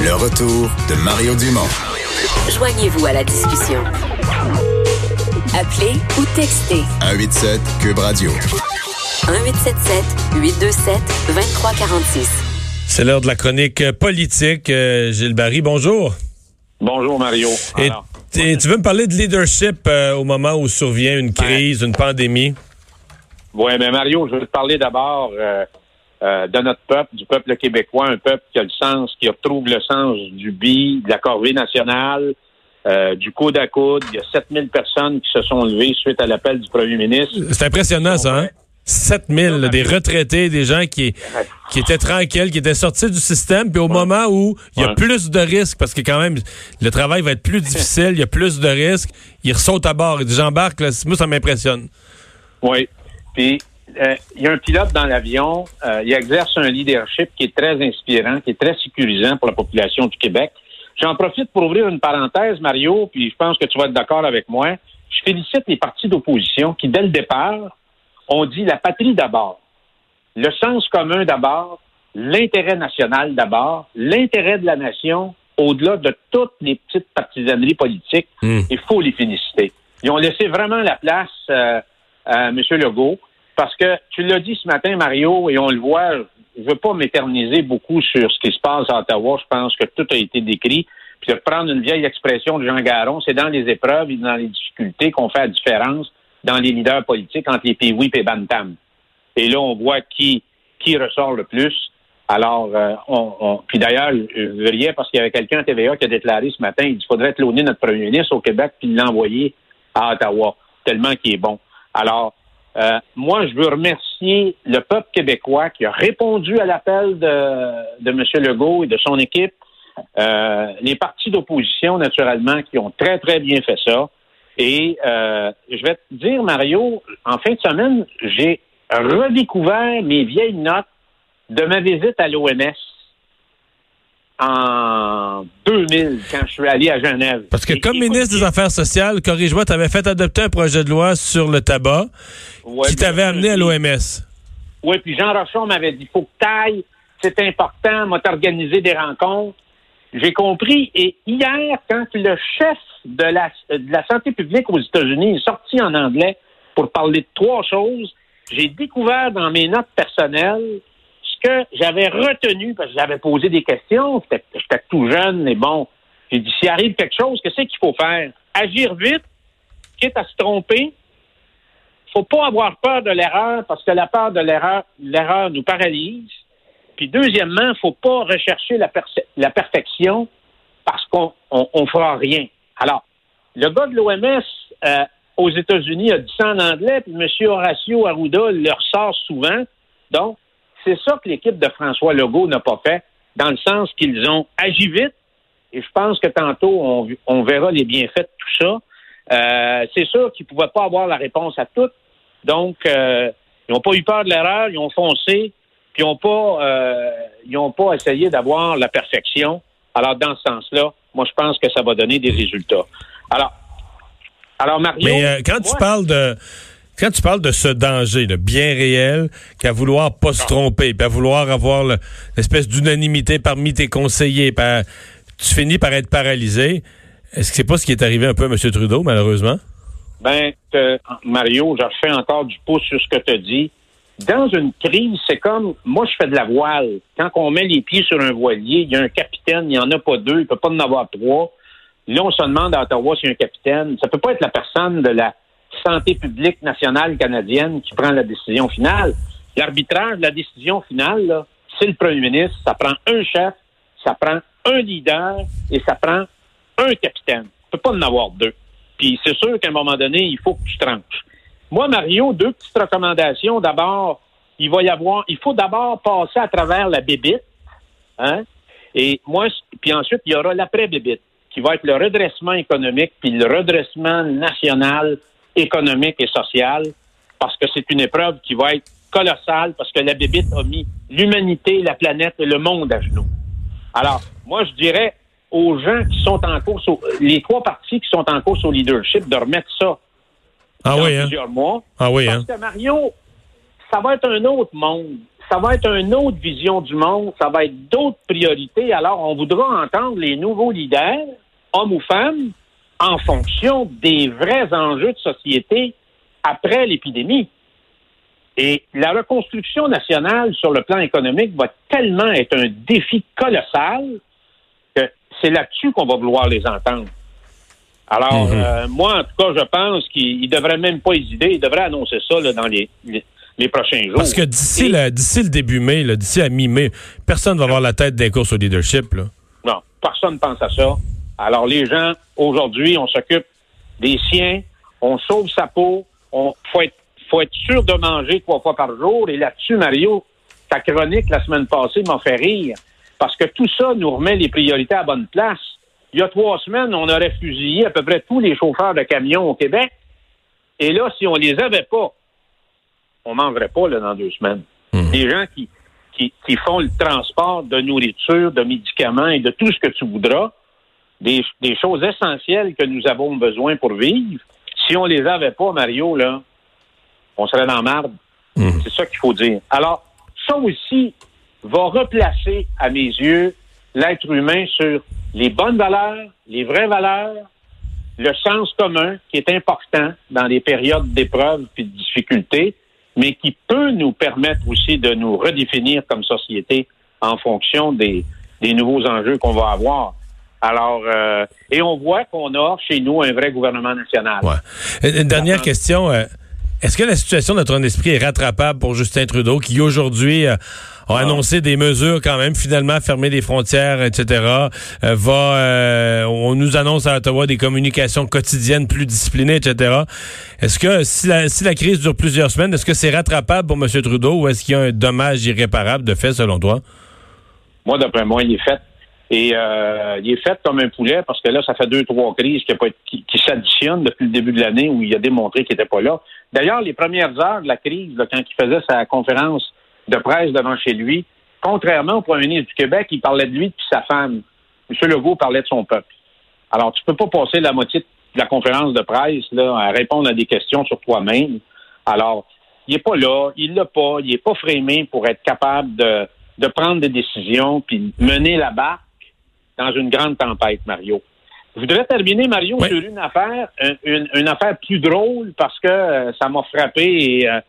Le retour de Mario Dumont. Joignez-vous à la discussion. Appelez ou textez 187 Cube Radio. 1877 827 2346. C'est l'heure de la chronique politique. Euh, Gilles Barry, bonjour. Bonjour Mario. Et Alors, t- tu veux me parler de leadership euh, au moment où survient une crise, une pandémie? ouais, mais Mario, je veux te parler d'abord euh, euh, de notre peuple, du peuple québécois, un peuple qui a le sens, qui retrouve le sens du bi, de la corvée nationale, euh, du coude à coude. Il y a 7000 personnes qui se sont levées suite à l'appel du premier ministre. C'est impressionnant, ça, hein? 7000, là, des retraités, des gens qui, qui étaient tranquilles, qui étaient sortis du système, puis au moment où il y a Ouais. plus de risques, parce que quand même, le travail va être plus difficile, il y a plus de risques, ils ressautent à bord, ils disent, j'embarque, moi, ça m'impressionne. Oui. Puis, euh, il y a un pilote dans l'avion. euh, il exerce un leadership qui est très inspirant, qui est très sécurisant pour la population du Québec. J'en profite pour ouvrir une parenthèse, Mario, puis je pense que tu vas être d'accord avec moi. Je félicite les partis d'opposition qui, dès le départ, ont dit la patrie d'abord, le sens commun d'abord, l'intérêt national d'abord, l'intérêt de la nation au-delà de toutes les petites partisaneries politiques. Hmm. Il faut les féliciter. Ils ont laissé vraiment la place euh, à M. Legault parce que tu l'as dit ce matin, Mario, et on le voit, je ne veux pas m'éterniser beaucoup sur ce qui se passe à Ottawa. Je pense que tout a été décrit. Puis de prendre une vieille expression de Jean Garon, c'est dans les épreuves et dans les difficultés qu'on fait la différence dans les leaders politiques entre les Pee-Wee et Bantam. Et là, on voit qui, qui ressort le plus. Alors, euh, on, on- puis d'ailleurs, je parce qu'il y avait quelqu'un à TVA qui a déclaré ce matin, il dit, faudrait cloner notre premier ministre au Québec puis l'envoyer à Ottawa, tellement qu'il est bon. Alors, euh, moi, je veux remercier le peuple québécois qui a répondu à l'appel de, de M. Legault et de son équipe. Euh, les partis d'opposition, naturellement, qui ont très, très bien fait ça. Et euh, je vais te dire, Mario, en fin de semaine, j'ai redécouvert mes vieilles notes de ma visite à l'OMS en 2000, quand je suis allé à Genève. Parce que Et- comme ministre des Affaires sociales, corrige-moi, tu avais fait adopter un projet de loi sur le tabac ouais, qui t'avait amené à l'OMS. Oui, puis Jean Rochon m'avait dit, faut que t'ailles, c'est important, m'a organisé des rencontres. J'ai compris. Et hier, quand le chef de la, de la santé publique aux États-Unis est sorti en anglais pour parler de trois choses, j'ai découvert dans mes notes personnelles que j'avais retenu, parce que j'avais posé des questions, j'étais tout jeune, mais bon, j'ai dit, s'il arrive quelque chose, qu'est-ce qu'il faut faire? Agir vite, quitte à se tromper, faut pas avoir peur de l'erreur parce que la peur de l'erreur, l'erreur nous paralyse. Puis deuxièmement, faut pas rechercher la, perfection parce qu'on on, on fera rien. Alors, le gars de l'OMS euh, aux États-Unis a dit ça en anglais, puis M. Horacio Arruda le ressort souvent. Donc, c'est ça que l'équipe de François Legault n'a pas fait, dans le sens qu'ils ont agi vite, et je pense que tantôt, on, on verra les bienfaits de tout ça. Euh, c'est sûr qu'ils ne pouvaient pas avoir la réponse à tout. Donc, euh, ils n'ont pas eu peur de l'erreur, ils ont foncé, puis ils n'ont pas, euh, ils ont pas essayé d'avoir la perfection. Alors, dans ce sens-là, moi, je pense que ça va donner des résultats. Alors, alors Mario? Mais quand tu parles de quand tu parles de ce danger de bien réel, qu'à vouloir pas se tromper, puis à vouloir avoir le- l'espèce d'unanimité parmi tes conseillers, tu finis par être paralysé. Est-ce que c'est pas ce qui est arrivé un peu à M. Trudeau, malheureusement? Ben, euh, Mario, je refais encore du pouce sur ce que tu as dit. Dans une crise, c'est comme, moi, je fais de la voile. Quand on met les pieds sur un voilier, il y a un capitaine, il n'y en a pas deux, il ne peut pas en avoir trois. Là, on se demande à Ottawa s'il y a un capitaine. Ça peut pas être la personne de la santé publique nationale canadienne qui prend la décision finale. L'arbitrage la décision finale, c'est le premier ministre. Ça prend un chef, ça prend un leader et ça prend un capitaine. Ne peut pas en avoir deux. Puis c'est sûr qu'à un moment donné, il faut que tu tranches. Moi, Mario, deux petites recommandations. D'abord, il va y avoir, il faut d'abord passer à travers la bébite. Hein? Et moi, puis ensuite, il y aura l'après-bébite, qui va être le redressement économique, puis le redressement national, économique et social, parce que c'est une épreuve qui va être colossale, parce que la bébite a mis l'humanité, la planète et le monde à genoux. Alors, moi, je dirais aux gens qui sont en course, au- les trois partis qui sont en course au leadership, de remettre ça Ah dans oui, hein? plusieurs mois. Ah oui, Parce hein? que Mario, ça va être un autre monde. ça va être une autre vision du monde, ça va être d'autres priorités. Alors, on voudra entendre les nouveaux leaders, hommes ou femmes, en fonction des vrais enjeux de société après l'épidémie. Et la reconstruction nationale sur le plan économique va tellement être un défi colossal que c'est là-dessus qu'on va vouloir les entendre. Alors, Mhm. euh, moi, en tout cas, je pense qu'ils ne devraient même pas hésiter. Ils devraient annoncer ça là, dans les, les, les prochains jours. Parce que d'ici Et- le, début mai, d'ici à mi-mai, personne ne va avoir la tête des courses au leadership. Là. Non, personne ne pense à ça. Alors, les gens, aujourd'hui, on s'occupe des siens, on sauve sa peau, on faut être, faut être sûr de manger trois fois par jour. Et là-dessus, Mario, ta chronique la semaine passée m'a fait rire. Parce que tout ça nous remet les priorités à bonne place. Il y a trois semaines, on aurait fusillé à peu près tous les chauffeurs de camions au Québec. Et là, si on les avait pas, on mangerait pas là, dans deux semaines. Les gens qui, qui, qui font le transport de nourriture, de médicaments et de tout ce que tu voudras, des, des choses essentielles que nous avons besoin pour vivre. Si on les avait pas, Mario, là, on serait dans marde. C'est ça qu'il faut dire. Alors, ça aussi va replacer, à mes yeux, l'être humain sur les bonnes valeurs, les vraies valeurs, le sens commun qui est important dans les périodes d'épreuves et de difficultés, mais qui peut nous permettre aussi de nous redéfinir comme société en fonction des, des nouveaux enjeux qu'on va avoir. Alors, euh, et on voit qu'on a chez nous un vrai gouvernement national. Ouais. Une dernière question. euh, Est-ce que la situation de notre esprit est rattrapable pour Justin Trudeau, qui aujourd'hui euh, a annoncé des mesures quand même, finalement fermer les frontières, etc. euh, va, euh, on nous annonce à Ottawa des communications quotidiennes plus disciplinées, etc. Est-ce que si la, si la crise dure plusieurs semaines, est-ce que c'est rattrapable pour M. Trudeau ou est-ce qu'il y a un dommage irréparable de fait selon toi? Moi, d'après moi, il est fait. Et euh, il est fait comme un poulet parce que là, ça fait deux, trois crises qui, s'additionnent depuis le début de l'année où il a démontré qu'il n'était pas là. D'ailleurs, les premières heures de la crise, là, quand il faisait sa conférence de presse devant chez lui, contrairement au premier ministre du Québec, il parlait de lui et de sa femme. M. Legault parlait de son peuple. Alors, tu peux pas passer la moitié de la conférence de presse là, à répondre à des questions sur toi-même. Alors, il est pas là, il l'a pas, il est pas frémé pour être capable de, de prendre des décisions puis mener la barque dans une grande tempête, Mario. Je voudrais terminer, Mario, Oui. sur une affaire, un- une, une affaire plus drôle parce que euh, ça m'a frappé et euh,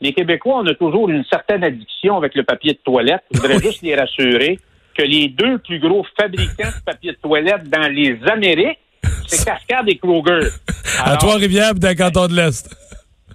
les Québécois, on a toujours une certaine addiction avec le papier de toilette. Je voudrais Oui. juste les rassurer que les deux plus gros fabricants de papier de toilette dans les Amériques, c'est Cascade et Kroger. à Trois-Rivières, puis dans le canton de l'Est.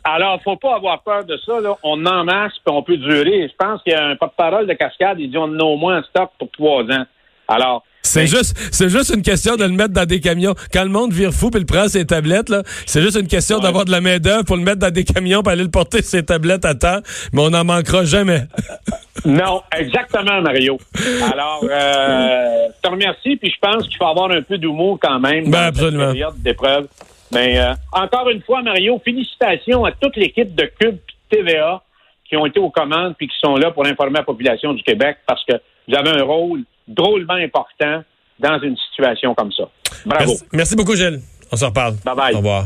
alors, faut pas avoir peur de ça. Là. On en masse, puis on peut durer. Je pense qu'il y a un porte-parole de Cascade, il dit on en a au moins en stock pour trois ans. Alors, C'est ben, juste, c'est juste une question de le mettre dans des camions. Quand le monde vire fou puis le prend ses tablettes, là, c'est juste une question Ouais. d'avoir de la main d'œuvre pour le mettre dans des camions pour aller le porter ses tablettes à temps. Mais on n'en manquera jamais. Non, exactement, Mario. Alors, euh, je te remercie, puis je pense qu'il faut avoir un peu d'humour quand même Ben, dans absolument. cette période d'épreuve. Mais euh, encore une fois, Mario, félicitations à toute l'équipe de Cube TVA qui ont été aux commandes puis qui sont là pour informer la population du Québec parce que vous avez un rôle drôlement important dans une situation comme ça. Bravo. Merci, merci beaucoup, Gilles. On se reparle. Bye bye. Au revoir.